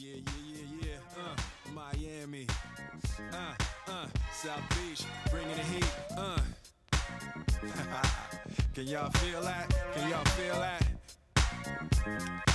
Yeah, yeah, yeah, yeah. Uh, Miami. Uh, uh, South Beach, bringing the heat. Uh. Can y'all feel that? Can y'all feel that?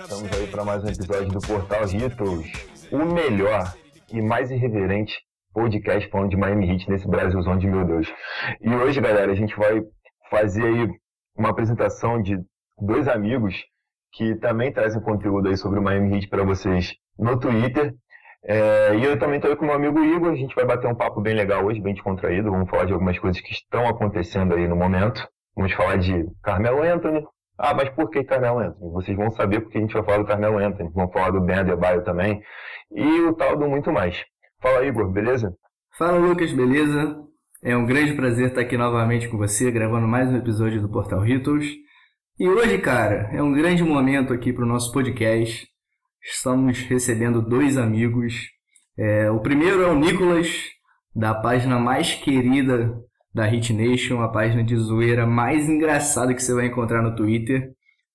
Estamos aí para mais um episódio do Portal Ritos, o melhor e mais irreverente podcast falando de Miami Heat nesse Brasilzão de meu Deus. E hoje, galera, a gente vai fazer aí uma apresentação de dois amigos que também trazem conteúdo aí sobre o Miami Heat para vocês no Twitter. É, e eu também estou aí com o meu amigo Igor, a gente vai bater um papo bem legal hoje, bem descontraído, vamos falar de algumas coisas que estão acontecendo aí no momento. Vamos falar de Carmelo Anthony. Ah, mas por que Carmelo Anthony? Vocês vão saber porque a gente vai falar do Carmelo Anthony. Vamos falar do Ben Adebayo também. E o tal do muito mais. Fala, Igor, beleza? Fala, Lucas, beleza? É um grande prazer estar aqui novamente com você, gravando mais um episódio do Portal Ritos. E hoje, cara, é um grande momento aqui para o nosso podcast. Estamos recebendo dois amigos. É, o primeiro é o Nicolas, da página mais querida da Hit Nation, a página de zoeira mais engraçada que você vai encontrar no Twitter.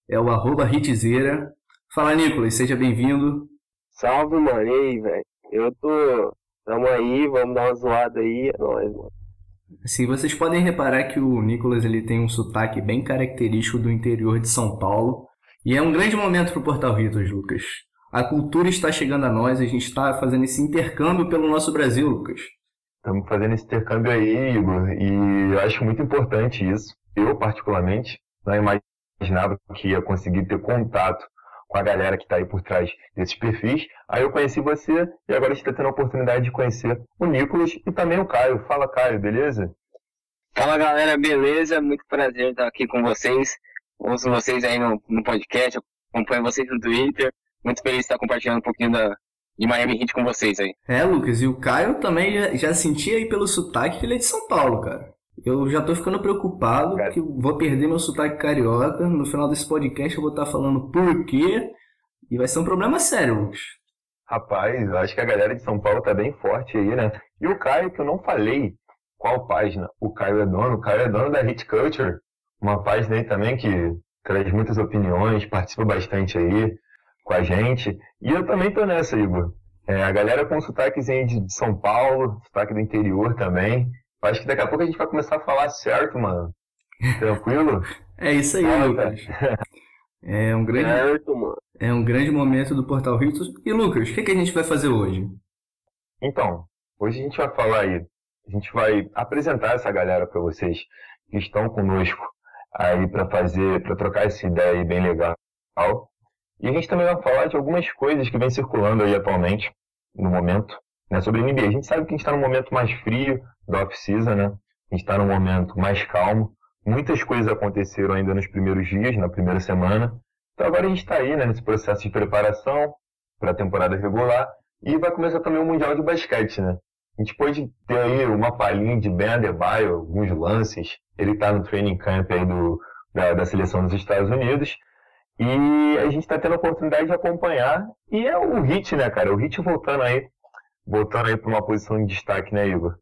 É o arroba Hitzeira. Fala, Nicolas, seja bem-vindo. Salve, mano. E aí, velho? Eu tô. Tamo aí, vamos dar uma zoada aí. É nóis, mano. Assim, vocês podem reparar que o Nicolas ele tem um sotaque bem característico do interior de São Paulo. E é um grande momento pro Portal Ritos, Lucas. A cultura está chegando a nós, a gente está fazendo esse intercâmbio pelo nosso Brasil, Lucas. Estamos fazendo esse intercâmbio aí, Igor, e eu acho muito importante isso. Eu, particularmente, não imaginava que ia conseguir ter contato com a galera que está aí por trás desses perfis. Aí eu conheci você e agora a gente está tendo a oportunidade de conhecer o Nicolas e também o Caio. Fala, Caio, beleza? Fala, galera, beleza? Muito prazer estar aqui com vocês. Ouço vocês aí no, no podcast, acompanho vocês no Twitter. Muito feliz de estar compartilhando um pouquinho da, de Miami Heat com vocês aí. É, Lucas, e o Caio também já, já sentia aí pelo sotaque que ele é de São Paulo, cara. Eu já tô ficando preocupado cara. que vou perder meu sotaque carioca. No final desse podcast eu vou estar falando por quê. E vai ser um problema sério, Lucas. Rapaz, eu acho que a galera de São Paulo tá bem forte aí, né? E o Caio, que eu não falei qual página o Caio é dono. O Caio é dono da Hit Culture, uma página aí também que traz muitas opiniões, participa bastante aí com a gente. E eu também tô nessa, Igor. É, a galera com sotaquezinho de São Paulo, sotaque do interior também. Acho que daqui a pouco a gente vai começar a falar certo, mano. Tranquilo? é isso aí, ah, Lucas. É um grande, certo, mano. é um grande momento do Portal Ritos. E Lucas, o que, que a gente vai fazer hoje? Então, hoje a gente vai falar aí, a gente vai apresentar essa galera para vocês que estão conosco aí para fazer, para trocar essa ideia aí bem legal. E a gente também vai falar de algumas coisas que vem circulando aí atualmente, no momento, né, sobre NBA. A gente sabe que a gente está num momento mais frio da off-season, né? A gente está num momento mais calmo. Muitas coisas aconteceram ainda nos primeiros dias, na primeira semana. Então agora a gente está aí, né, nesse processo de preparação para a temporada regular e vai começar também o Mundial de Basquete, né? A gente pode ter aí uma palhinha de Ben Adebayo, alguns lances. Ele está no training camp aí do, da, da seleção dos Estados Unidos. E a gente está tendo a oportunidade de acompanhar. E é o Hit, né, cara? O Hit voltando aí, voltando aí para uma posição de destaque, né, Igor?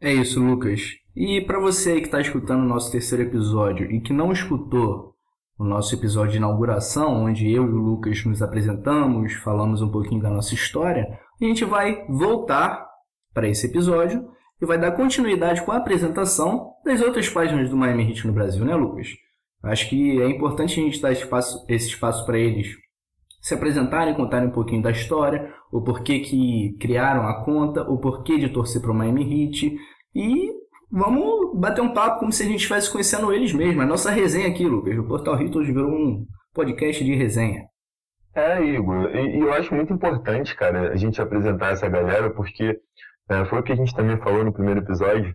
É isso, Lucas. E para você que está escutando o nosso terceiro episódio e que não escutou o nosso episódio de inauguração, onde eu e o Lucas nos apresentamos, falamos um pouquinho da nossa história, a gente vai voltar para esse episódio e vai dar continuidade com a apresentação das outras páginas do Miami Heat no Brasil, né, Lucas? Acho que é importante a gente dar espaço, esse espaço para eles se apresentarem, contarem um pouquinho da história, o porquê que criaram a conta, o porquê de torcer para o Miami Heat e vamos bater um papo como se a gente estivesse conhecendo eles mesmos. A nossa resenha aqui, Lucas. O Portal Heat hoje virou um podcast de resenha. É, Igor, e, e, eu acho muito importante, cara, a gente apresentar essa galera, porque é, foi o que a gente também falou no primeiro episódio.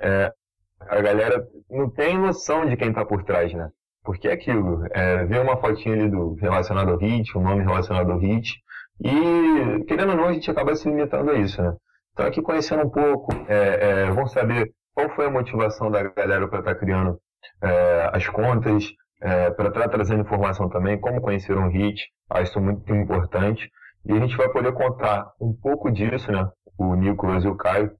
É, a galera não tem noção de quem está por trás, né? Porque é aquilo, é, ver uma fotinha ali do, relacionado ao hit, um nome relacionado ao hit, e querendo ou não, a gente acaba se limitando a isso, né? Então aqui conhecendo um pouco, é, é, vamos saber qual foi a motivação da galera para estar tá criando é, as contas, é, para estar tá trazendo informação também, como conheceram o HIT, acho isso muito importante. E a gente vai poder contar um pouco disso, né? O Nicolas e o Caio,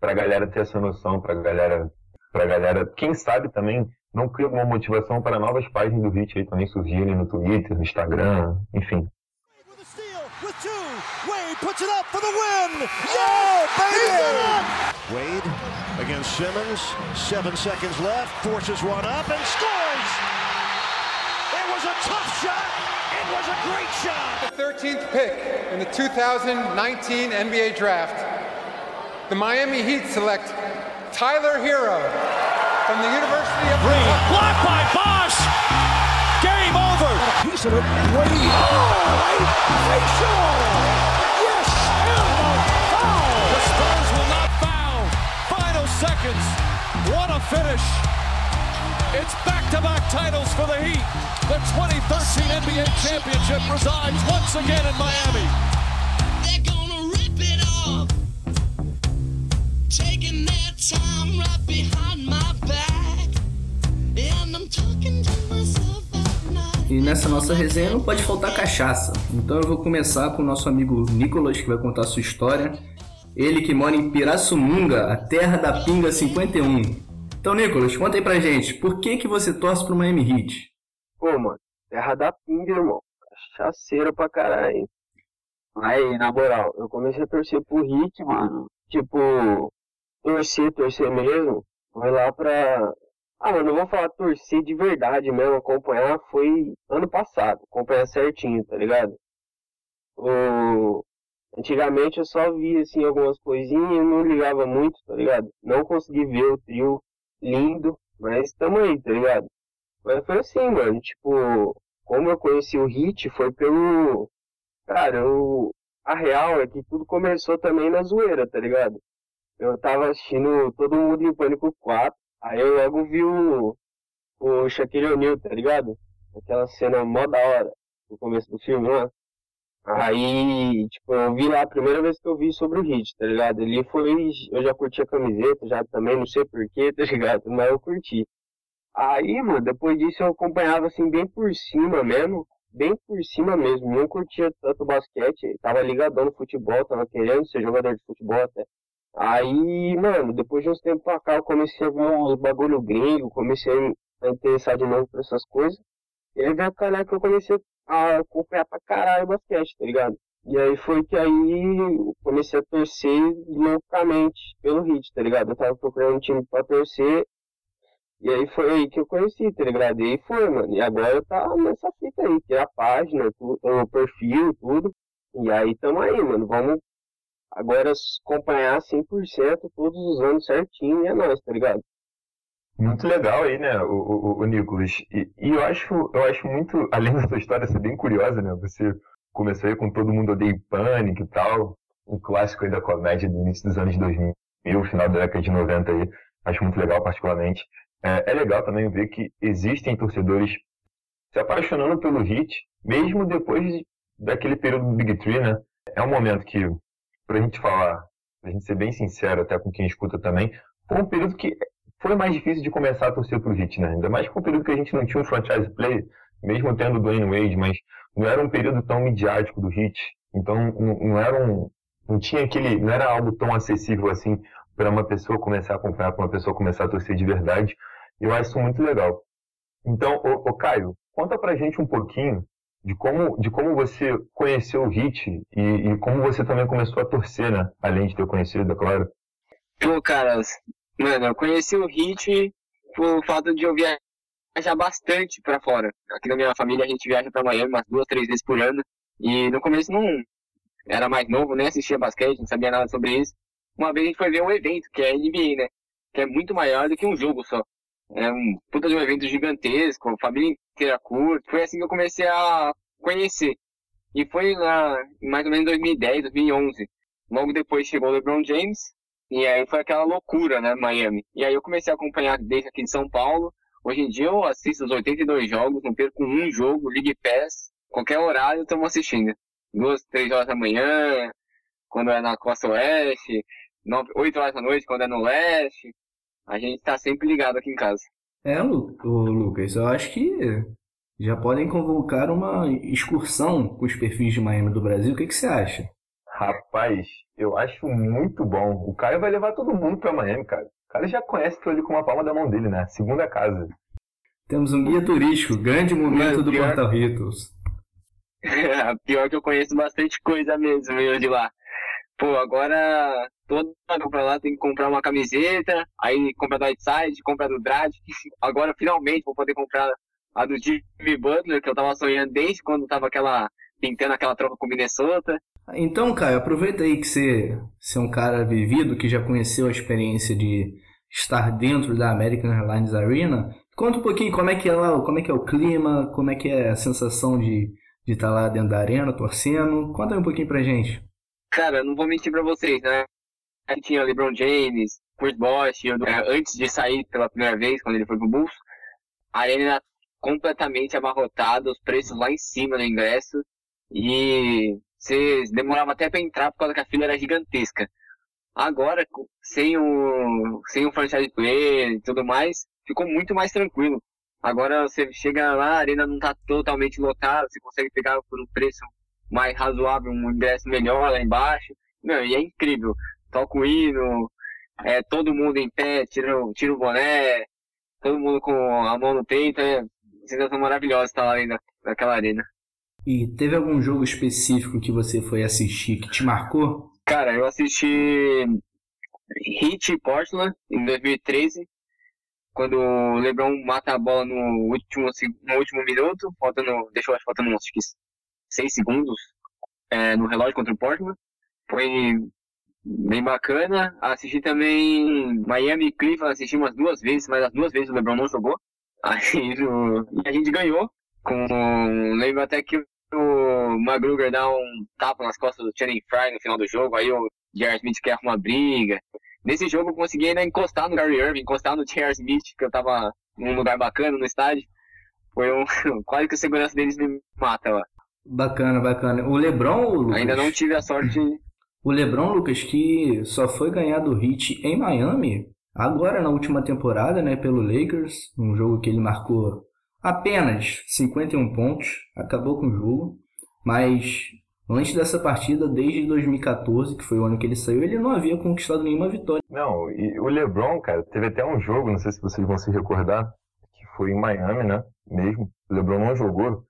para a galera ter essa noção, para a galera, pra galera, quem sabe também não cria uma motivação para novas páginas do HIT aí também surgirem no Twitter, no Instagram, enfim. Wade against Simmons, seven seconds left, forces one up and scores! It was a tough shot was a great shot. The 13th pick in the 2019 NBA Draft, the Miami Heat select Tyler Hero from the University of Green. Blocked by Bosch. Game over. Piece of it. Wade. Oh, facial. Yes, and foul. The Spurs will not foul. Final seconds. What a finish. It's back-to-back titles for the Heat. The 2013 NBA championship resides once again in Miami. E nessa nossa resenha não pode faltar cachaça. Então eu vou começar com o nosso amigo Nicolas, que vai contar a sua história. Ele que mora em Pirassununga, a terra da Pinga 51. Então, Nicolas, conta aí pra gente, por que que você torce pro Miami Heat? Pô, mano, terra da pinga, irmão. Cachaceira pra caralho. Aí, na moral, eu comecei a torcer pro Heat, mano. Tipo, torcer, torcer mesmo. Foi lá pra... Ah, mano, não vou falar torcer de verdade mesmo, acompanhar foi ano passado. Acompanhar certinho, tá ligado? O... Antigamente eu só via, assim, algumas coisinhas e não ligava muito, tá ligado? Não consegui ver o trio lindo, mas tamo aí, tá ligado? Mas foi assim, mano, tipo, como eu conheci o Hit foi pelo. Cara, eu... a real é que tudo começou também na zoeira, tá ligado? Eu tava assistindo Todo Mundo em Pânico 4, aí eu logo vi o, o Shaquille O'Neal, tá ligado? Aquela cena mó da hora, no começo do filme lá. Aí, tipo, eu vi lá a primeira vez que eu vi sobre o Hit, tá ligado? Ele foi, eu já curti a camiseta, já também, não sei porquê, tá ligado? Mas eu curti. Aí, mano, depois disso eu acompanhava assim bem por cima mesmo, bem por cima mesmo. Não curtia tanto basquete, tava ligadão no futebol, tava querendo ser jogador de futebol até. Aí, mano, depois de uns tempos pra cá eu comecei a ver uns bagulho gringo, comecei a interessar de novo por essas coisas. E aí veio calhar que eu comecei a acompanhar pra caralho o basquete, tá ligado? E aí foi que aí eu comecei a torcer loucamente pelo Hit, tá ligado? Eu tava procurando um time pra torcer. E aí foi aí que eu conheci, tá ligado? E aí foi, mano. E agora tá nessa fita aí, que é a página, o perfil, tudo. E aí tamo aí, mano. Vamos agora acompanhar 100% todos os anos certinho é nóis, tá ligado? Muito legal aí, né, o, o, o Nicolas. E, e, eu acho, eu acho muito, além da sua história ser bem curiosa, né? Você começou aí com Todo Mundo Odeia Pânico e tal, um clássico aí da comédia do início dos anos 2000, final da década de 90 aí. Acho muito legal, particularmente. É, é legal também ver que existem torcedores se apaixonando pelo hit, mesmo depois daquele período do Big Three, né? É um momento que, pra gente falar, pra gente ser bem sincero até com quem escuta também, foi um período que foi mais difícil de começar a torcer pro Heat, né? Ainda mais com o período que a gente não tinha um franchise play, mesmo tendo o Dwayne Wade, mas não era um período tão midiático do Heat. Então não, não era um, não tinha aquele, não era algo tão acessível assim para uma pessoa começar a acompanhar, para uma pessoa começar a torcer de verdade. Eu acho isso muito legal. Então, ô, ô Caio, conta pra gente um pouquinho de como, de como você conheceu o Hit e, e, como você também começou a torcer, né? Além de ter conhecido, é claro. Pô, cara, Mano, eu conheci o Hit por fato de eu viajar bastante para fora. Aqui na minha família a gente viaja para Miami umas duas, três vezes por ano. E no começo não era mais novo, nem assistia basquete, não sabia nada sobre isso. Uma vez a gente foi ver um evento, que é a NBA, né? Que é muito maior do que um jogo só. É um puta de um evento gigantesco, família inteira curta. Foi assim que eu comecei a conhecer. E foi lá em mais ou menos 2010, 2011. Logo depois chegou o LeBron James, e aí foi aquela loucura, né, Miami. E aí eu comecei a acompanhar desde aqui de São Paulo. Hoje em dia eu assisto os 82 jogos, não perco um jogo, League Pass, qualquer horário estamos assistindo. Duas, três horas da manhã, quando é na costa oeste, nove, oito horas da noite quando é no leste. A gente tá sempre ligado aqui em casa. É, Lu, ô, Lucas, eu acho que já podem convocar uma excursão com os perfis de Miami do Brasil. O que, que você acha? Rapaz, eu acho muito bom. O Caio vai levar todo mundo pra Miami, cara. O cara já conhece aquilo ali com uma palma da mão dele, né? Segunda casa. Temos um guia turístico, grande momento do pior- Portal Ritos. Pior que eu conheço bastante coisa mesmo, eu de lá. Pô, agora mundo pra lá tem que comprar uma camiseta, aí compra do Whiteside, compra do Dredd. Agora finalmente vou poder comprar a do Jimmy Butler, que eu tava sonhando desde quando tava aquela. pintando aquela troca com Minnesota. Então, Caio, aproveita aí que você, você é um cara vivido, que já conheceu a experiência de estar dentro da American Airlines Arena. Conta um pouquinho como é que é lá, como é que é o clima, como é que é a sensação de de estar lá dentro da arena, torcendo. Conta aí um pouquinho pra gente. Cara, não vou mentir pra vocês, né? Aí tinha LeBron James, Chris Bosh, antes de sair pela primeira vez, quando ele foi pro Bulls, a arena completamente abarrotada, os preços lá em cima do ingresso, e você demorava até pra entrar por causa que a fila era gigantesca. Agora, sem o, sem o franchise player e tudo mais, ficou muito mais tranquilo. Agora você chega lá, a arena não tá totalmente lotada, você consegue pegar por um preço mais razoável, um ingresso melhor lá embaixo. Meu, e é incrível. Toca o hino, é, todo mundo em pé, tira, o- tira o boné, todo mundo com a mão no peito. É sensação maravilhosa estar lá dentro da- daquela arena. E teve algum jogo específico que você foi assistir que te marcou? Cara, eu assisti Heat Portland em 2013, quando o LeBron mata a bola no último, no último minuto, faltando, deixou acho faltando que 6 segundos é, no relógio contra o Portland. Foi bem bacana. Assisti também Miami e Cleveland, assisti umas duas vezes, mas as duas vezes o LeBron não jogou. Aí o- e a gente ganhou. Com, lembro até que o McGruger dá um tapa nas costas do Channing Fry no final do jogo, aí o J.R. Smith quer uma briga. Nesse jogo eu consegui ainda encostar no Gary Irving, encostar no J.R. Smith, que eu tava num lugar bacana no estádio. Foi um, quase que a segurança deles me mata lá. Bacana, bacana. O LeBron, Ainda não tive a sorte. O LeBron, Lucas, que só foi ganhar do Heat em Miami, agora na última temporada, né, pelo Lakers, um jogo que ele marcou apenas 51 pontos, acabou com o jogo, mas antes dessa partida, desde 2014, que foi o ano que ele saiu, ele não havia conquistado nenhuma vitória. Não, e o LeBron, cara, teve até um jogo, não sei se vocês vão se recordar, que foi em Miami, né? Mesmo. O LeBron não jogou,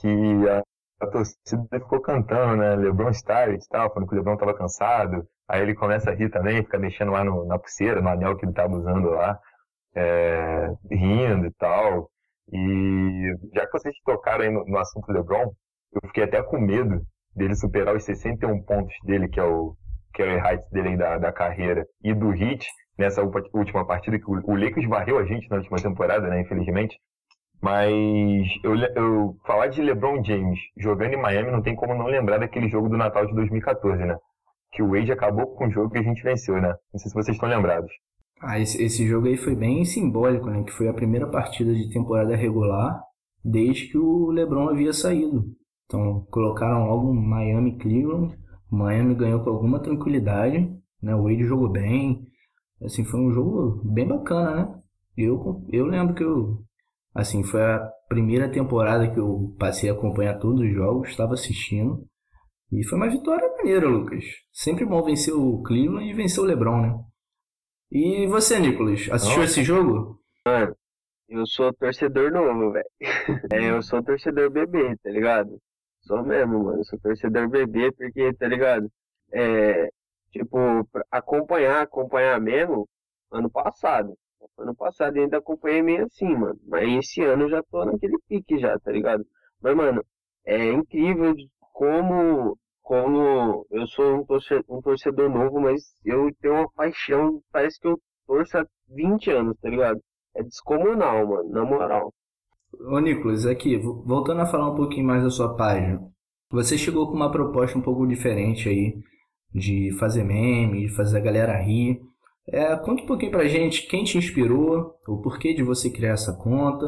que a, a torcida ficou cantando, né? LeBron Stars e tal, falando que o LeBron tava cansado. Aí ele começa a rir também, fica mexendo lá no- na pulseira, no anel que ele tava usando lá, é, rindo e tal. E já que vocês tocaram aí no, no assunto LeBron, eu fiquei até com medo dele superar os 61 pontos dele, que é o career heights dele aí da, da carreira, e do Heat, nessa última- partida, que o, o Lakers varreu a gente na última temporada, né, infelizmente. Mas eu, eu falar de LeBron James jogando em Miami não tem como não lembrar daquele jogo do Natal de 2014, né? Que o Wade acabou com o jogo e a gente venceu, né? Não sei se vocês estão lembrados. Ah, esse, esse jogo aí foi bem simbólico, né? Que foi a primeira partida de temporada regular desde que o LeBron havia saído. Então colocaram logo um Miami Cleveland. O Miami ganhou com alguma tranquilidade, né? O Wade jogou bem. Assim, foi um jogo bem bacana, né? Eu, eu lembro que eu, assim, foi a primeira temporada que eu passei a acompanhar todos os jogos, estava assistindo. E foi uma vitória maneira, Lucas. Sempre bom vencer o Cleveland e vencer o LeBron, né? E você, Nicolas, assistiu Nossa. esse jogo? Eu sou torcedor novo, velho. É, eu sou torcedor bebê, tá ligado? Sou mesmo, mano. Eu sou torcedor bebê porque, tá ligado? É, tipo, acompanhar, acompanhar mesmo, ano passado. Ano passado eu ainda acompanhei meio assim, mano. Mas esse ano eu já tô naquele pique já, tá ligado? Mas, mano, é incrível como, como eu sou um torce- um torcedor novo, mas eu tenho uma paixão, parece que eu torço há 20 anos, tá ligado? É descomunal, mano, na moral. Ô, Nicolas, aqui, vo- voltando a falar um pouquinho mais da sua página. Você chegou com uma proposta um pouco diferente aí de fazer meme, de fazer a galera rir. É, conta um pouquinho pra gente quem te inspirou, o porquê de você criar essa conta.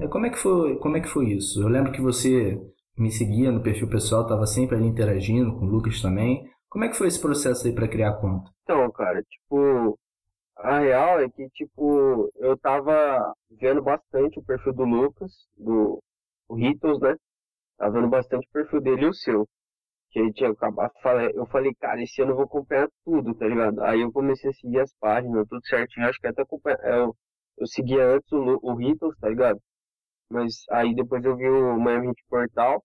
É, como, é que foi, como é que foi isso? Eu lembro que você me seguia no perfil pessoal, estava sempre ali interagindo com o Lucas também. Como é que foi esse processo aí para criar a conta? Então, cara, tipo, a real é que, tipo, eu tava vendo bastante o perfil do Lucas, do Ritos, né? Tava vendo bastante o perfil dele e o seu. Que ele tinha acabado, eu falei, cara, esse ano eu vou acompanhar tudo, tá ligado? Aí eu comecei a seguir as páginas, tudo certinho, acho que até acompanhar, eu, eu seguia antes o, o Ritos, tá ligado? Mas aí depois eu vi o Miami Heat Portal,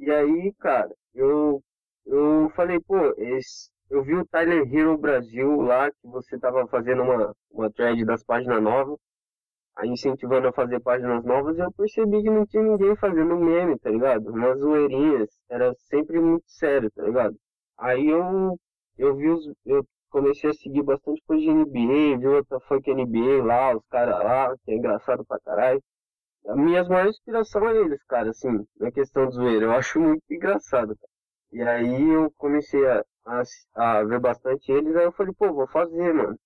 e aí, cara, eu, eu falei, pô, esse, eu vi o Tyler Hero Brasil lá, que você tava fazendo uma, uma thread das páginas novas, incentivando a fazer páginas novas, eu percebi que não tinha ninguém fazendo meme, tá ligado? Umas zoeirinhas, era sempre muito sério, tá ligado? Aí eu, eu vi os, eu comecei a seguir bastante coisa de NBA, vi outra funk NBA lá, os caras lá, que é engraçado pra caralho. A minha maior inspiração é eles, cara, assim, na questão de zoeira. Eu acho muito engraçado, cara. E aí eu comecei a, a, a, ver bastante eles, aí eu falei, pô, vou fazer, mano.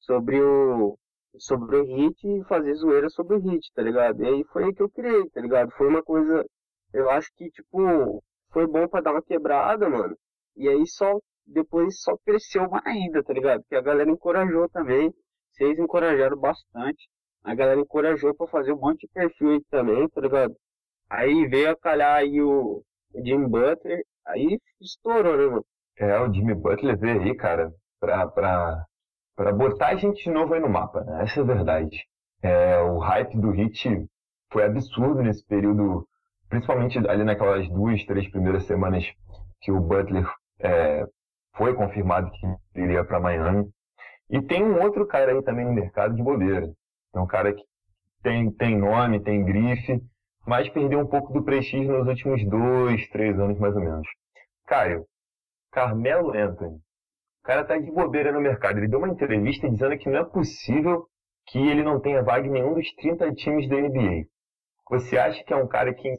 Sobre o. Sobre o hit e fazer zoeira sobre o hit, tá ligado? E aí foi aí que eu criei, tá ligado? Foi uma coisa. Eu acho que, tipo, foi bom pra dar uma quebrada, mano. E aí só. Depois só cresceu mais ainda, tá ligado? Porque a galera encorajou também. Vocês encorajaram bastante. A galera encorajou pra fazer um monte de perfil aí também, tá ligado? Aí veio a calhar aí o, o Jim Butler Aí estourou, né, mano? É, o Jimmy Butler veio aí, cara, pra, pra, pra botar a gente de novo aí no mapa, né? Essa é a verdade. É, o hype do Hit foi absurdo nesse período, principalmente ali naquelas duas, três primeiras semanas que o Butler é, foi confirmado que iria para Miami. E tem um outro cara aí também no mercado de bobeira. É um cara que tem, tem nome, tem grife, mas perdeu um pouco do prestígio nos últimos dois, três anos mais ou menos. Caio, Carmelo Anthony. O cara tá de bobeira no mercado. Ele deu uma entrevista dizendo que não é possível que ele não tenha vaga em nenhum dos 30 times da NBA. Você acha que é um cara que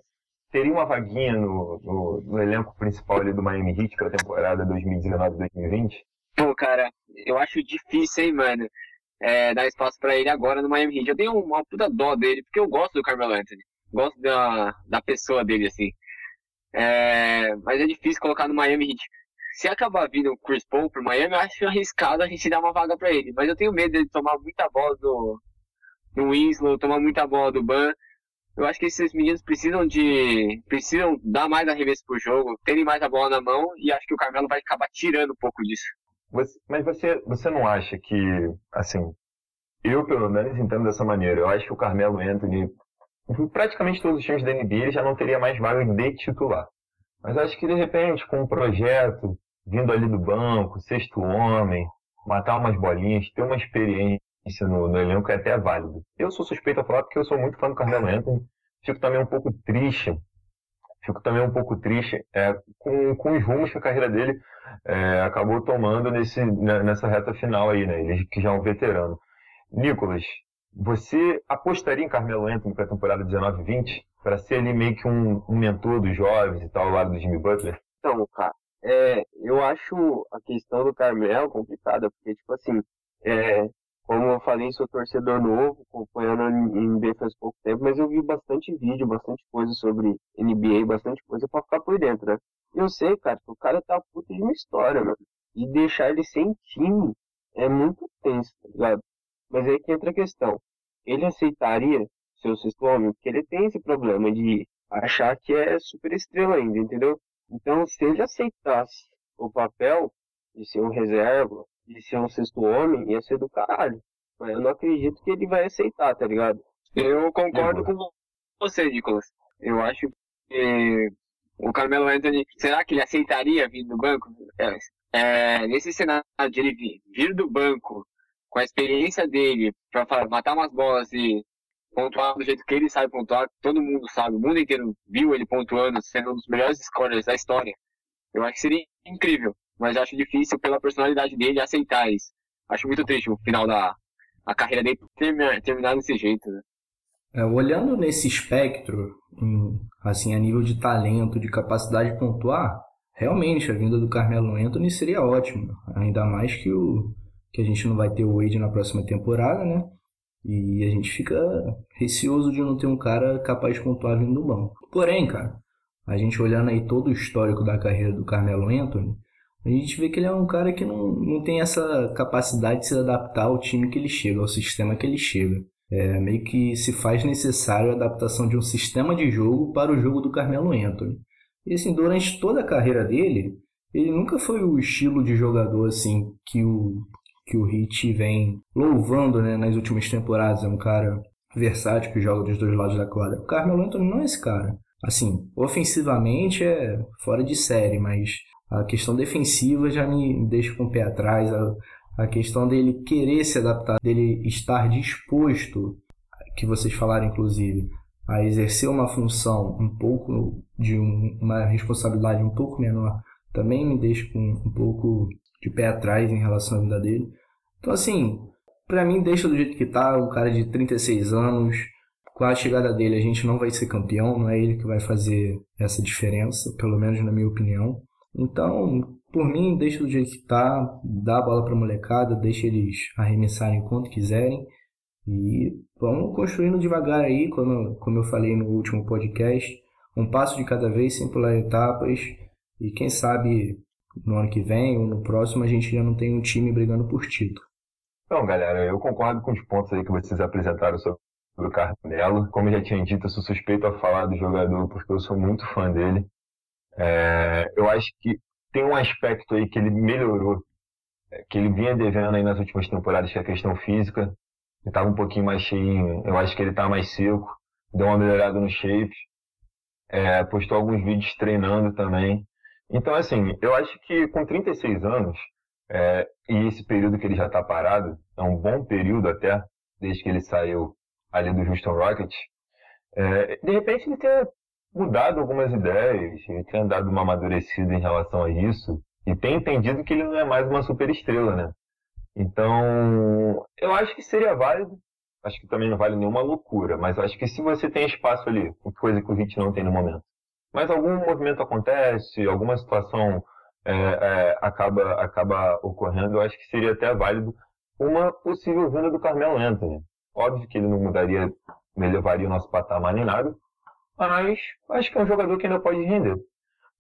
teria uma vaguinha no, no, no elenco principal ali do Miami Heat para a temporada 2019-2020? Pô, cara, eu acho difícil, hein, mano, é, dar espaço para ele agora no Miami Heat. Eu tenho uma puta dó dele, porque eu gosto do Carmelo Anthony gosto da, da pessoa dele, assim. É, mas é difícil colocar no Miami Heat. Se acabar vindo o Chris Paul pro Miami, eu acho arriscado a gente dar uma vaga para ele. Mas eu tenho medo de tomar muita bola do, do Winslow, tomar muita bola do Ban. Eu acho que esses meninos precisam de. precisam dar mais arremesso pro jogo, terem mais a bola na mão, e acho que o Carmelo vai acabar tirando um pouco disso. Mas você, você não acha que, assim, eu pelo menos entendo dessa maneira. Eu acho que o Carmelo Anthony praticamente todos os times da NBA ele já não teria mais vaga de titular. Mas acho que de repente, com um projeto, vindo ali do banco, sexto homem, matar umas bolinhas, ter uma experiência no, no elenco é até válido. Eu sou suspeito a falar porque eu sou muito fã do Carmelo Anthony. Fico também um pouco triste, fico também um pouco triste é, com, com os rumos que a carreira dele é, acabou tomando nesse, nessa reta final aí, né? Ele que já é um veterano. Nicolas, você apostaria em Carmelo Anthony para a temporada 19-20 para ser ali meio que um, um, mentor dos jovens e tal, ao lado do Jimmy Butler? Então, cara, é, eu acho a questão do Carmelo complicada, porque, tipo assim, é, como eu falei, sou torcedor novo, acompanhando a NBA faz pouco tempo, mas eu vi bastante vídeo, bastante coisa sobre NBA, bastante coisa para ficar por dentro, né? Eu sei, cara, que o cara tá puta de uma história, mano. E deixar ele sem time é muito tenso, tá ligado? Mas aí que entra a questão. Ele aceitaria ser o sexto homem? Porque ele tem esse problema de achar que é super estrela ainda, entendeu? Então, se ele aceitasse o papel de ser um reserva, de ser um sexto homem, ia ser do caralho. Mas eu não acredito que ele vai aceitar, tá ligado? Eu concordo com você, Nicolas. Eu acho que o Carmelo Anthony, será que ele aceitaria vir do banco? É, é, nesse cenário de ele vir, vir do banco com a experiência dele para matar umas bolas e pontuar do jeito que ele sabe pontuar, todo mundo sabe, o mundo inteiro viu ele pontuando, sendo um dos melhores scorers da história. Eu acho que seria incrível, mas acho difícil pela personalidade dele aceitar isso. Acho muito triste o final da a carreira dele terminar, terminar desse jeito, né? É, olhando nesse espectro, assim, a nível de talento, de capacidade de pontuar, realmente a vinda do Carmelo Anthony seria ótima. Ainda mais que o, que a gente não vai ter o Wade na próxima temporada, né? E a gente fica receoso de não ter um cara capaz de pontuar vindo do banco. Porém, cara, a gente olhando aí todo o histórico da carreira do Carmelo Anthony, a gente vê que ele é um cara que não, não tem essa capacidade de se adaptar ao time que ele chega, ao sistema que ele chega. É, meio que se faz necessário a adaptação de um sistema de jogo para o jogo do Carmelo Anthony. E assim, durante toda a carreira dele, ele nunca foi o estilo de jogador assim que o que o Heat vem louvando né, nas últimas temporadas. É um cara versátil que joga dos dois lados da quadra. O Carmelo Anthony não é esse cara. Assim, ofensivamente é fora de série, mas a questão defensiva já me deixa com o pé atrás. A, a questão dele querer se adaptar, dele estar disposto, que vocês falaram inclusive, a exercer uma função um pouco de um, uma responsabilidade um pouco menor, também me deixa com um pouco de pé atrás em relação à vida dele. Então, assim, para mim, deixa do jeito que tá, um cara de 36 anos, com a chegada dele, a gente não vai ser campeão, não é ele que vai fazer essa diferença, pelo menos na minha opinião. Então, por mim, deixa do jeito que tá, dá a bola pra molecada, deixa eles arremessarem quanto quiserem e vamos construindo devagar aí, como, como eu falei no último podcast, um passo de cada vez, sem pular etapas e quem sabe no ano que vem ou no próximo a gente já não tem um time brigando por título. Então, galera, eu concordo com os pontos aí que vocês apresentaram sobre o Carmelo. Como eu já tinha dito, eu sou suspeito a falar do jogador porque eu sou muito fã dele. É, eu acho que tem um aspecto aí que ele melhorou, é, que ele vinha devendo aí nas últimas temporadas, que é a questão física. Ele estava um pouquinho mais cheio, eu acho que ele está mais seco, deu uma melhorada no shape. É, postou alguns vídeos treinando também. Então, assim, eu acho que com 36 anos, é, e esse período que ele já está parado, é um bom período até, desde que ele saiu ali do Houston Rockets, é, de repente ele tenha mudado algumas ideias, ele tenha dado uma amadurecida em relação a isso, e tem entendido que ele não é mais uma super estrela, né? Então, eu acho que seria válido, acho que também não vale nenhuma loucura, mas acho que se você tem espaço ali, coisa que o Hit não tem no momento, mas algum movimento acontece, alguma situação é, é, acaba, acaba ocorrendo, eu acho que seria até válido uma possível vinda do Carmelo Anthony. Óbvio que ele não mudaria, elevaria o nosso patamar nem nada, mas acho que é um jogador que ainda pode render.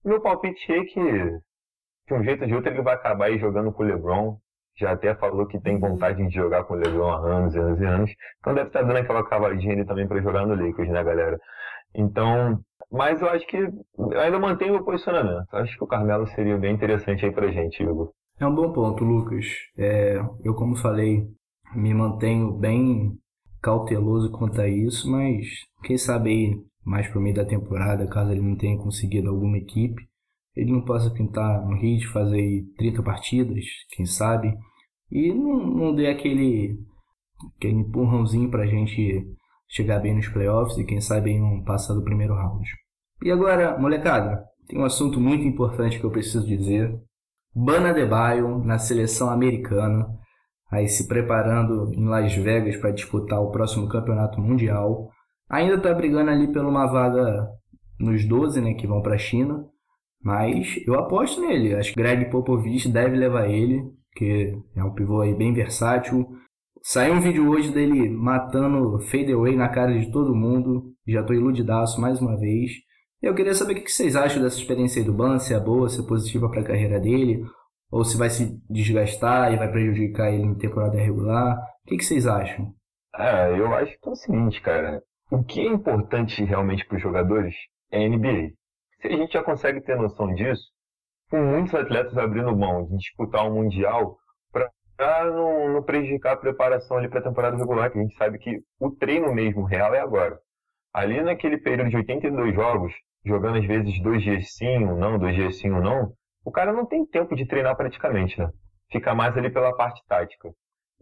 Meu palpite é que, de um jeito ou de outro, ele vai acabar aí jogando com o LeBron. Já até falou que tem vontade de jogar com o LeBron há anos e anos e anos. Então deve estar dando aquela cavadinha ali também para jogar no Lakers, né, galera? Então, mas eu acho que eu ainda mantenho o posicionamento. Acho que o Carmelo seria bem interessante aí pra gente, Igor. É um bom ponto, Lucas. É, eu, como falei, me mantenho bem cauteloso quanto a isso, mas quem sabe aí, mais pro meio da temporada, caso ele não tenha conseguido alguma equipe, ele não possa pintar no hit, fazer 30 partidas, quem sabe, e não, não dê aquele, aquele empurrãozinho pra gente chegar bem nos playoffs e quem sabe em um passar do primeiro round. E agora, molecada, tem um assunto muito importante que eu preciso dizer. Bana Debaio na seleção americana, aí se preparando em Las Vegas para disputar o próximo campeonato mundial. Ainda está brigando ali por uma vaga nos 12, né, que vão para a China. Mas eu aposto nele. Acho que Greg Popovich deve levar ele, que é um pivô aí bem versátil. Saiu um vídeo hoje dele matando fadeaway na cara de todo mundo. Já tô iludidaço mais uma vez. Eu queria saber o que vocês acham dessa experiência aí do Ban, se é boa, se é positiva para a carreira dele, ou se vai se desgastar e vai prejudicar ele em temporada regular. O que vocês acham? É, eu acho que é o seguinte, cara. O que é importante realmente para os jogadores é a NBA. Se a gente já consegue ter noção disso, com muitos atletas abrindo mão de disputar um Mundial para não, não, prejudicar a preparação ali para a temporada regular, que a gente sabe que o treino mesmo real é agora. Ali naquele período de 82 jogos, jogando às vezes dois dias sim, um não, dois dias sim, um não, o cara não tem tempo de treinar praticamente, né? Fica mais ali pela parte tática.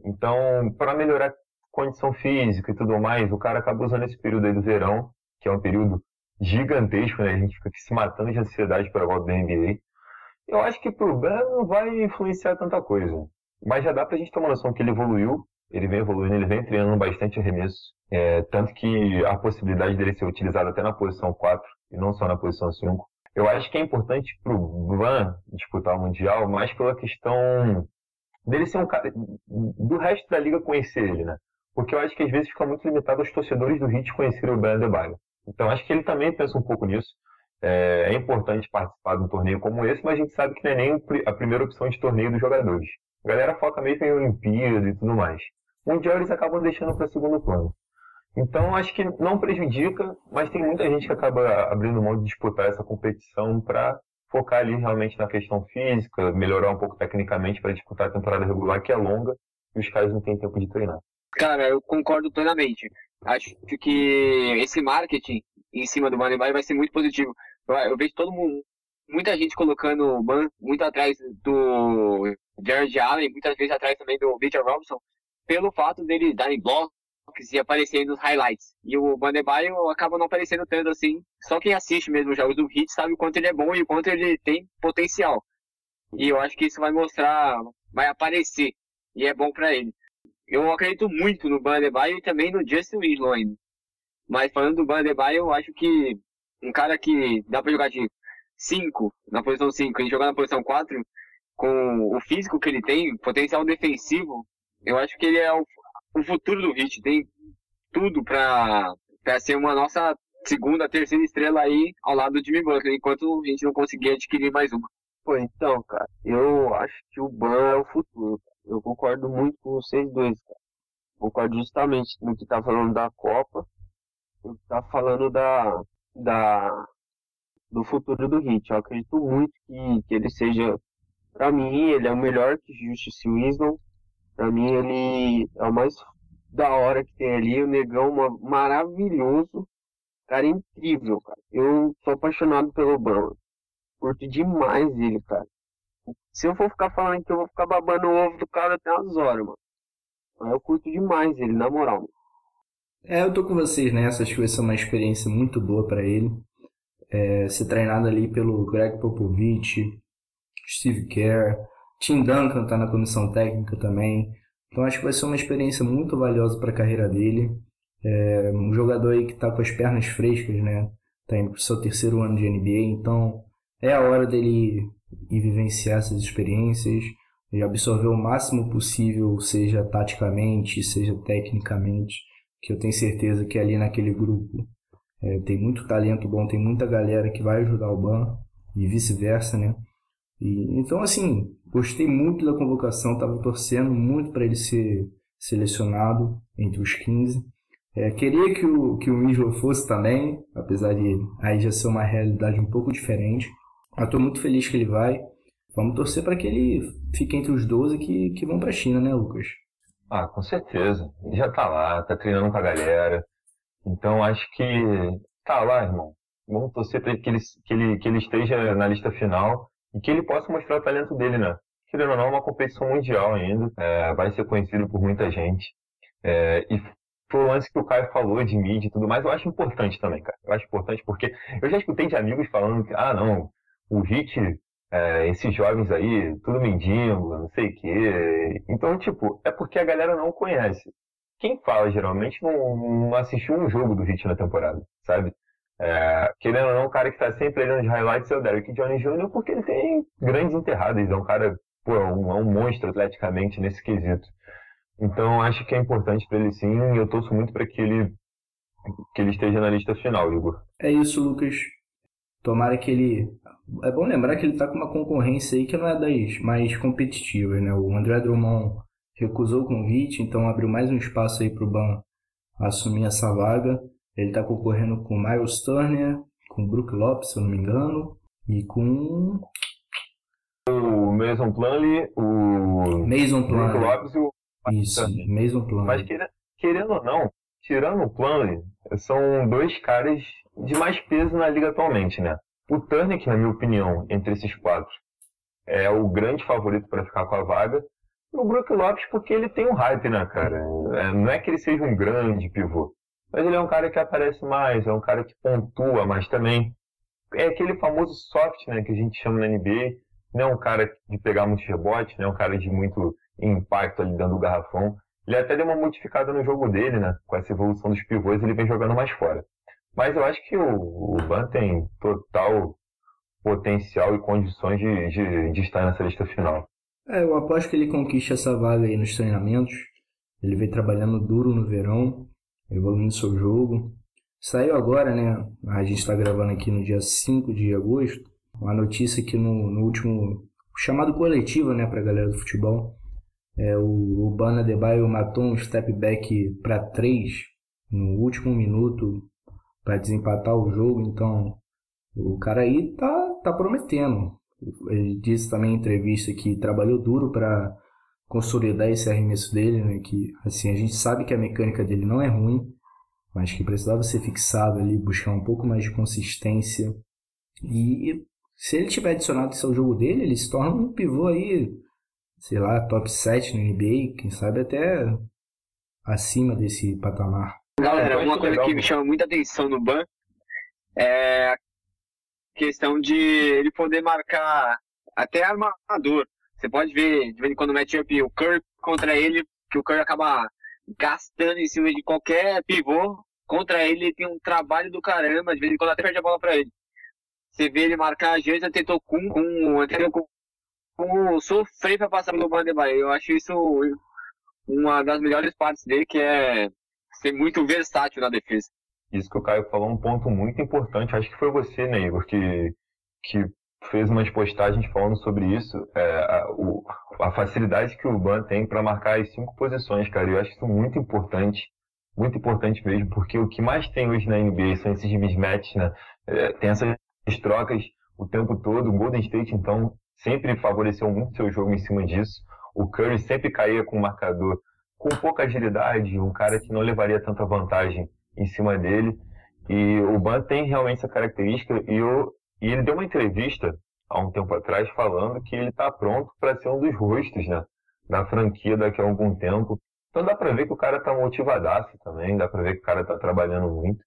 Então, para melhorar condição física e tudo mais, o cara acaba usando esse período aí do verão, que é um período gigantesco, né? A gente fica se matando de ansiedade para a volta da NBA. Eu acho que pro Ben não vai influenciar tanta coisa. Mas já dá pra gente ter uma noção que ele evoluiu, ele vem evoluindo, ele vem treinando bastante arremesso. É, tanto que a possibilidade dele ser utilizado até na posição 4 e não só na posição 5. Eu acho que é importante para o Van disputar o Mundial, mais pela questão dele ser um cara. do resto da liga conhecer ele, né? Porque eu acho que às vezes fica muito limitado aos torcedores do Heat conhecerem o Ben Adebayo. Então acho que ele também pensa um pouco nisso. É, é, importante participar de um torneio como esse, mas a gente sabe que não é nem a primeira opção de torneio dos jogadores. A galera foca mesmo em Olimpíada e tudo mais. Mundial eles acabam deixando para segundo plano. Então acho que não prejudica, mas tem muita gente que acaba abrindo mão de disputar essa competição para focar ali realmente na questão física, melhorar um pouco tecnicamente para disputar a temporada regular que é longa e os caras não têm tempo de treinar. Cara, eu concordo plenamente. Acho que esse marketing em cima do Moneyball vai ser muito positivo. Eu, eu vejo todo mundo, muita gente colocando o Ban muito atrás do Jared Allen, muitas vezes atrás também do Victor Robinson, pelo fato dele darem blocos e aparecerem nos highlights. E o Bandebaio acaba não aparecendo tanto assim. Só quem assiste mesmo os jogos do Hit sabe o quanto ele é bom e o quanto ele tem potencial. E eu acho que isso vai mostrar, vai aparecer. E é bom para ele. Eu acredito muito no Bandebaio e também no Justin Winslow ainda. Mas falando do Bandebaio, eu acho que um cara que dá pra jogar de 5, na posição 5, e jogar na posição 4, com o físico que ele tem, potencial defensivo, eu acho que ele é o, o futuro do Hit. Tem tudo pra ser uma nossa segunda, terceira estrela aí ao lado do Jimmy Butler, enquanto a gente não conseguir adquirir mais uma. Pô, então, cara, eu acho que o Ban é o futuro. Eu concordo muito com vocês dois, cara. Concordo justamente no que tá falando da Copa, no que tá falando da, da, do futuro do Hit. Eu acredito muito que, que ele seja, para mim, ele é o melhor que Justice Winslow. Para mim, ele é o mais da hora que tem ali. O Negão, maravilhoso. Cara, incrível, cara. Eu sou apaixonado pelo Obama. Curto demais ele, cara. Se eu for ficar falando que eu vou ficar babando o ovo do cara até umas horas, mano. Eu curto demais ele, na moral. É, eu tô com vocês nessa. Acho que vai ser uma experiência muito boa para ele. É, ser treinado ali pelo Greg Popovich, Steve Kerr, Tim Duncan tá na comissão técnica também. Então acho que vai ser uma experiência muito valiosa para a carreira dele. É, um jogador aí que tá com as pernas frescas, né? Tá indo pro seu terceiro ano de NBA, então é a hora dele ir vivenciar essas experiências e absorver o máximo possível, seja taticamente, seja tecnicamente que eu tenho certeza que ali naquele grupo é, tem muito talento bom, tem muita galera que vai ajudar o Ban e vice-versa, né? E, então, assim, gostei muito da convocação, estava torcendo muito para ele ser selecionado entre os 15. É, queria que o, que o Winslow fosse também, apesar de aí já ser uma realidade um pouco diferente. Mas estou muito feliz que ele vai. Vamos torcer para que ele fique entre os 12 que, que vão para a China, né, Lucas? Ah, com certeza. Ele já tá lá, tá treinando com a galera. Então acho que tá lá, irmão. Vamos torcer para que ele, que, ele, que ele esteja na lista final e que ele possa mostrar o talento dele, né? Querendo ou não, é uma competição mundial ainda. É, vai ser conhecido por muita gente. É, e foi o lance que o Caio falou de mídia e tudo mais, eu acho importante também, cara. Eu acho importante porque eu já escutei de amigos falando que, ah, não, o Hit é, esses jovens aí, tudo mendigo, não sei o quê. Então, tipo, é porque a galera não conhece. Quem fala geralmente não, não assistiu um jogo do Hit na temporada, sabe? É, querendo ou não, o cara que tá sempre olhando de highlights é o Derrick Johnny Jr. porque ele tem grandes enterradas, é um cara, pô, é um, é um monstro atleticamente nesse quesito. Então, acho que é importante para ele sim, e eu torço muito para que ele que ele esteja na lista final, Igor. É isso, Lucas. Tomara que ele. É bom lembrar que ele está com uma concorrência aí que não é das mais competitivas, né? O André Drummond recusou o convite, então abriu mais um espaço aí para o Ban assumir essa vaga. Ele está concorrendo com Miles Turner, com Brook Lopes, se eu não me engano, e com. O Mason Plumlee, o. Mason Plumlee. Brook Lopes e o. Isso, Mason Plumlee. Mas querendo ou não, tirando o Plumlee, são dois caras de mais peso na liga atualmente, né? O Turner, que na minha opinião, entre esses quatro, é o grande favorito para ficar com a vaga. E o Brook Lopes, porque ele tem um hype, né, cara? É, não é que ele seja um grande pivô, mas ele é um cara que aparece mais, é um cara que pontua mais também. É aquele famoso soft, né, que a gente chama na NBA. Não é um cara de pegar muitos rebotes, não é um cara de muito impacto ali dentro do garrafão. Ele até deu uma modificada no jogo dele, né? Com essa evolução dos pivôs, ele vem jogando mais fora. Mas eu acho que o, o Ban tem total potencial e condições de, de, de estar nessa lista final. É, eu aposto que ele conquista essa vaga aí nos treinamentos. Ele vem trabalhando duro no verão, evoluindo seu jogo. Saiu agora, né? A gente está gravando aqui no dia 5 de agosto. Uma notícia que no, no último chamado coletivo, né, para a galera do futebol, é, o Urbana Debaio matou um step back para 3 no último minuto para desempatar o jogo. Então, o cara aí tá, tá prometendo. Ele disse também em entrevista que trabalhou duro para consolidar esse arremesso dele, né? Que assim a gente sabe que a mecânica dele não é ruim, mas que precisava ser fixado ali, buscar um pouco mais de consistência. E se ele tiver adicionado isso ao jogo dele, ele se torna um pivô aí, sei lá, top 7 no NBA, quem sabe até acima desse patamar. Galera, uma coisa que me chama muita atenção no Ban é a questão de ele poder marcar até armador. Você pode ver, de vez em quando mete up o Curry contra ele, que o Curry acaba gastando em cima de qualquer pivô. Contra ele, ele tem um trabalho do caramba, de vez em quando até perde a bola pra ele. Você vê ele marcar a gente, tentou com, com, com, com sofrer pra passar pelo Bandebaio. Eu acho isso uma das melhores partes dele, que é ser muito versátil na defesa. Isso que o Caio falou um ponto muito importante. Acho que foi você, Neigor, que, que fez umas postagens falando sobre isso. É, a, o, a facilidade que o Ban tem para marcar as cinco posições, cara. Eu acho isso muito importante. Muito importante mesmo, porque o que mais tem hoje na NBA são esses mismatches, né? É, tem essas trocas o tempo todo. O Golden State, então, sempre favoreceu muito seu jogo em cima disso. O Curry sempre caía com o marcador com pouca agilidade, um cara que não levaria tanta vantagem em cima dele. E o Ban tem realmente essa característica e, eu, e ele deu uma entrevista há um tempo atrás falando que ele está pronto para ser um dos rostos né, da franquia daqui a algum tempo. Então dá para ver que o cara está motivadaço também, dá para ver que o cara está trabalhando muito.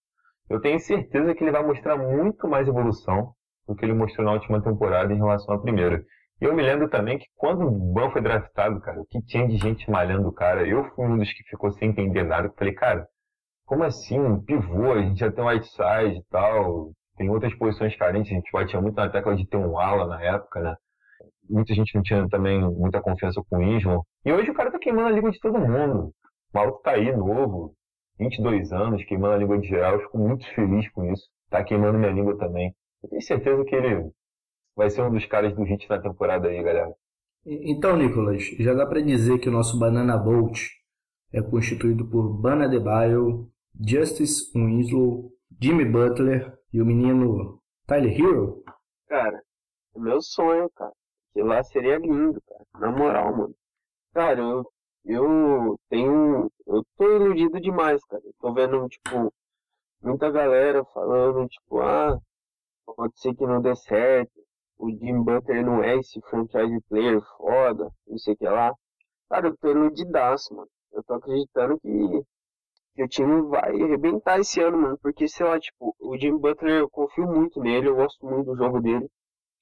Eu tenho certeza que ele vai mostrar muito mais evolução do que ele mostrou na última temporada em relação à primeira. E eu me lembro também que quando o Ban foi draftado, cara, o que tinha de gente malhando o cara, eu fui um dos que ficou sem entender nada. Eu falei, cara, como assim? Um pivô, a gente já tem um outside e tal, tem outras posições carentes, a gente batia muito na tecla de ter um ala na época, né? Muita gente não tinha também muita confiança com o Ismo. E hoje o cara tá queimando a língua de todo mundo. O maluco tá aí, novo, 22 anos, queimando a língua de geral. Eu fico muito feliz com isso. Tá queimando minha língua também. Eu tenho certeza que ele vai ser um dos caras do hit na temporada aí, galera. Então, Nicolas, já dá para dizer que o nosso Banana Bolt é constituído por Bana Debaio, Justice Winslow, Jimmy Butler e o menino Tyler Hero? Cara, é meu sonho, cara. Que lá seria lindo, cara. Na moral, mano. Cara, eu, eu tenho. Eu tô iludido demais, cara. Eu tô vendo, tipo, muita galera falando, tipo, ah, pode ser que não dê certo o Jim Butler não é esse franchise player foda, não sei o que lá. Cara, eu tô iludidaço, mano. Eu tô acreditando que, que o time vai arrebentar esse ano, mano. Porque, sei lá, tipo, o Jim Butler, eu confio muito nele, eu gosto muito do jogo dele.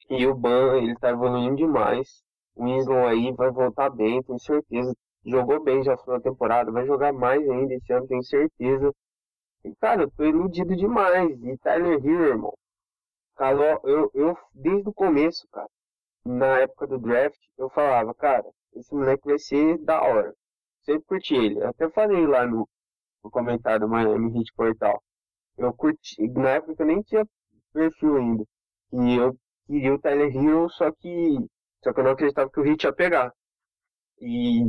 E o Ban, ele tá evoluindo demais. O Winslow aí vai voltar bem, tenho certeza. Jogou bem já na temporada, vai jogar mais ainda esse ano, tenho certeza. E, cara, eu tô iludido demais. E Tyler Hero, irmão. Cara, eu, eu, desde o começo, cara, na época do draft, eu falava, cara, esse moleque vai ser da hora. Sempre curti ele. Até falei lá no, no comentário do Miami Heat Portal. Eu curti, na época eu nem tinha perfil ainda. E eu queria o Tyler Hero, só que. Só que eu não acreditava que o Heat ia pegar. E.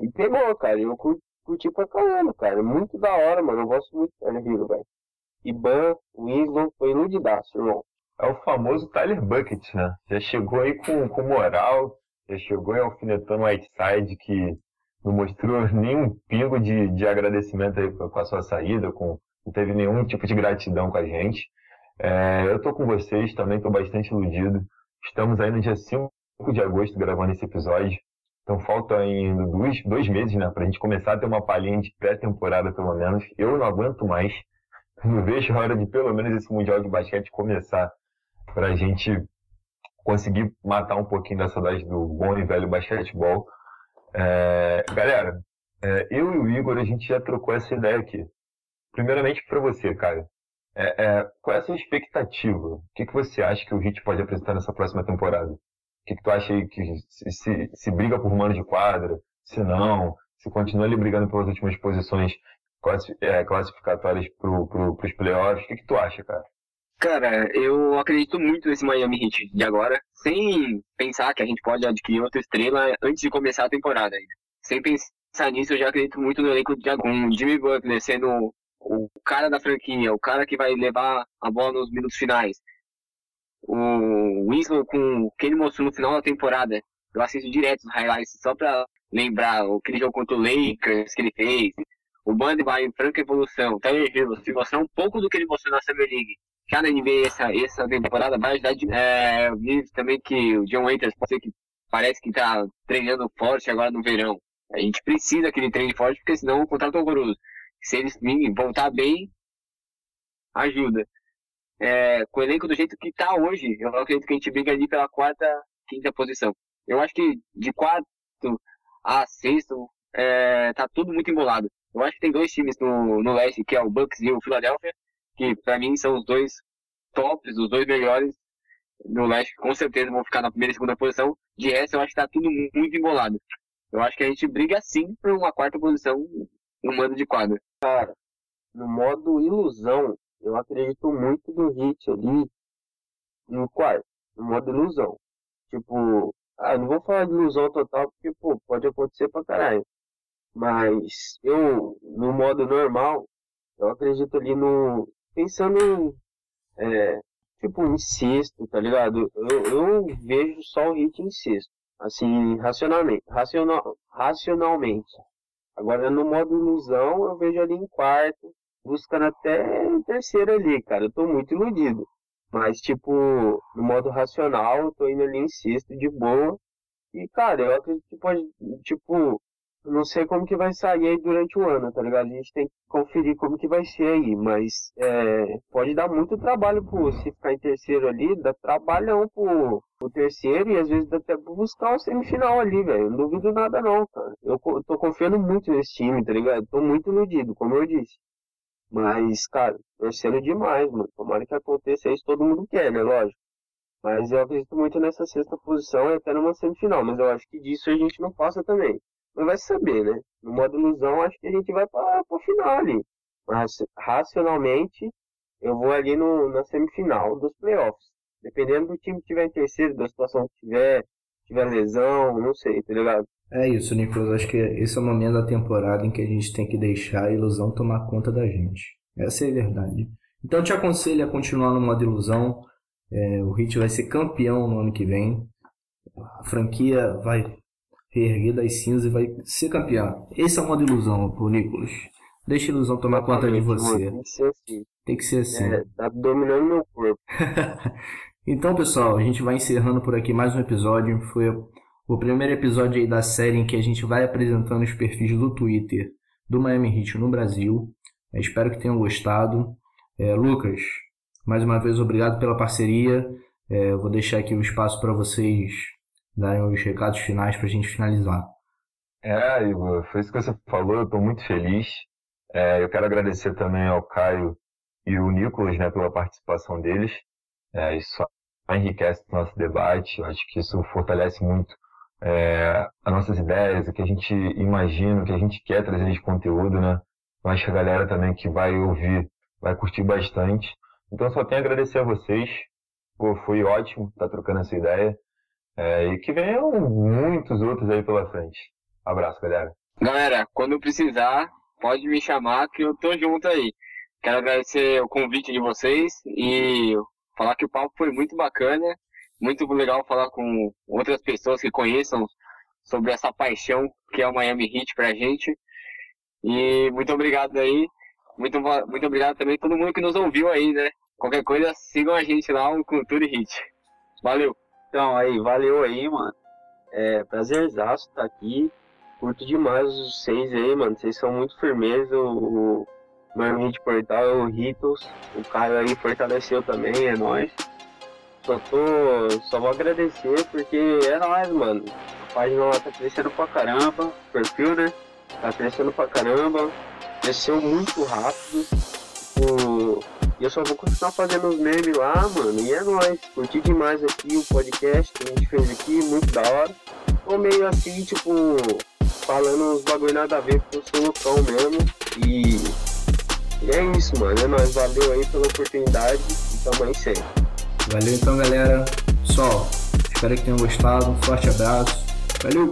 E pegou, cara. Eu curti, curti pra caramba, cara. Muito da hora, mano. Eu gosto muito do Tyler Hero, velho. Iban, Winslow, foi iludidaço, irmão. É o famoso Tyler Bucket, né? Já chegou aí com, com moral, já chegou aí alfinetando o Whiteside, que não mostrou nenhum pingo de, de agradecimento aí com a sua saída, com, não teve nenhum tipo de gratidão com a gente. É, eu tô com vocês, também tô bastante iludido. Estamos aí no dia 5 de agosto gravando esse episódio. Então falta ainda dois, dois meses, né, pra gente começar a ter uma palhinha de pré-temporada, pelo menos. Eu não aguento mais. Não vejo a hora de pelo menos esse Mundial de Basquete começar para a gente conseguir matar um pouquinho da saudade do bom e velho basquetebol. É, galera, é, eu e o Igor, a gente já trocou essa ideia aqui. Primeiramente para você, Caio. É, é, qual é a sua expectativa? O que, que você acha que o Heat pode apresentar nessa próxima temporada? que, que tu acha aí que se, se, se briga por mano de quadra, se não, se continua ali brigando pelas últimas posições é, classificatórias pro, pros playoffs, o que, que tu acha, cara? Cara, eu acredito muito nesse Miami Heat de agora, sem pensar que a gente pode adquirir outra estrela antes de começar a temporada ainda. Sem pensar nisso, eu já acredito muito no elenco de o Jimmy Butler sendo o cara da franquia, o cara que vai levar a bola nos minutos finais. O Winslow com o que ele mostrou no final da temporada. Eu assisto direto os highlights só pra lembrar o que ele jogou contra o Lakers que ele fez. O Band vai em franca evolução. Tyler Hill, se mostrar um pouco do que ele mostrou na Summer League. Já na NBA essa, essa temporada vai ajudar é, eu vi também que o John Waiters pode ser que parece que tá treinando forte agora no verão. A gente precisa que ele treine forte, porque senão o contrato é horroroso se eles voltar bem, ajuda. É, com o elenco do jeito que está hoje, eu acredito que a gente briga ali pela quarta, quinta posição. Eu acho que de quarto a sexto, é, tá tudo muito embolado. Eu acho que tem dois times no, no leste, que é o Bucks e o Philadelphia, que para mim são os dois tops, os dois melhores no leste, com certeza vão ficar na primeira e segunda posição. De resto, eu acho que tá tudo muito embolado. Eu acho que a gente briga sim por uma quarta posição no mando de quadra. Cara, no modo ilusão, eu acredito muito no hit ali no quarto, no modo ilusão. Tipo, ah, não vou falar de ilusão total porque, pô, pode acontecer pra caralho. Mas eu, no modo normal, eu acredito ali no. Pensando, é, tipo, em sexto, tá ligado? Eu, eu vejo só o hit em sexto. Assim, racionalmente. Racional, racionalmente. Agora no modo ilusão eu vejo ali em quarto, buscando até terceiro ali, cara. Eu tô muito iludido. Mas, tipo, no modo racional, eu tô indo ali em sexto de boa. E, cara, eu acredito que pode, tipo, não sei como que vai sair aí durante o ano, tá ligado? A gente tem que conferir como que vai ser aí, mas é, pode dar muito trabalho pro você ficar em terceiro ali, dá trabalhão pro, pro terceiro e às vezes dá até pra buscar o semifinal ali, velho. Não duvido nada não, cara. Eu, eu tô confiando muito nesse time, tá ligado? Tô muito iludido, como eu disse. Mas, cara, torcendo demais, mano. Tomara que aconteça isso, todo mundo quer, né? Lógico. Mas eu acredito muito nessa sexta posição e até numa semifinal. Mas eu acho que disso a gente não passa também não vai saber, né? No modo ilusão, acho que a gente vai para o final ali. Mas racionalmente, eu vou ali no, na semifinal dos playoffs. Dependendo do time que tiver em terceiro, da situação que tiver, tiver lesão, não sei, tá ligado? É isso, Nicolas. Acho que esse é o momento da temporada em que a gente tem que deixar a ilusão tomar conta da gente. Essa é a verdade. Então te aconselho a continuar no modo ilusão. É, o Hit vai ser campeão no ano que vem. A franquia vai reerguer das cinzas e vai ser campeão. Esse é uma ilusão pro Nicolas. Deixa a ilusão tomar conta de você. Tem que ser assim. Tem que ser assim. É, tá dominando meu corpo. então, pessoal, a gente vai encerrando por aqui mais um episódio. Foi o primeiro episódio aí da série em que a gente vai apresentando os perfis do Twitter do Miami Heat no Brasil. Eu espero que tenham gostado. É, Lucas, mais uma vez obrigado pela parceria. É, vou deixar aqui o espaço para vocês darem os recados finais para a gente finalizar. É, Igor, foi isso que você falou, eu estou muito feliz. É, eu quero agradecer também ao Caio e o Nicolas né, pela participação deles. É, isso enriquece o nosso debate, eu acho que isso fortalece muito é, as nossas ideias, o que a gente imagina, o que a gente quer trazer de conteúdo, né? Eu acho que a galera também que vai ouvir vai curtir bastante. Então só tenho a agradecer a vocês. Pô, foi ótimo estar tá trocando essa ideia. É, e que venham muitos outros aí pela frente. Abraço, galera. Galera, quando precisar, pode me chamar que eu tô junto aí. Quero agradecer o convite de vocês e falar que o papo foi muito bacana. Muito legal falar com outras pessoas que conheçam sobre essa paixão que é o Miami Heat pra gente. E muito obrigado aí. Muito, muito obrigado também a todo mundo que nos ouviu aí, né? Qualquer coisa, sigam a gente lá no Cultura Hit. Valeu! Então, aí, valeu aí, mano. É, prazerzaço estar tá aqui. Curto demais os seis aí, mano. Vocês são muito firmeza. O, o meu amigo de portal é o Ritos. O Caio aí fortaleceu também, é nóis. Só tô. Só vou agradecer porque é nóis, mano. A página lá tá crescendo pra caramba. O perfil, né? Tá crescendo pra caramba. Cresceu muito rápido. Tipo, E eu só vou continuar fazendo os memes lá, mano. E é nóis. Curti demais aqui o podcast que a gente fez aqui, muito da hora. Tô meio assim, tipo, falando uns bagulho nada a ver, porque eu sou loucão mesmo. E, e é isso, mano. É nóis. Valeu aí pela oportunidade e tamo aí sempre. Valeu então, galera. Pessoal, espero que tenham gostado. Um forte abraço. Valeu!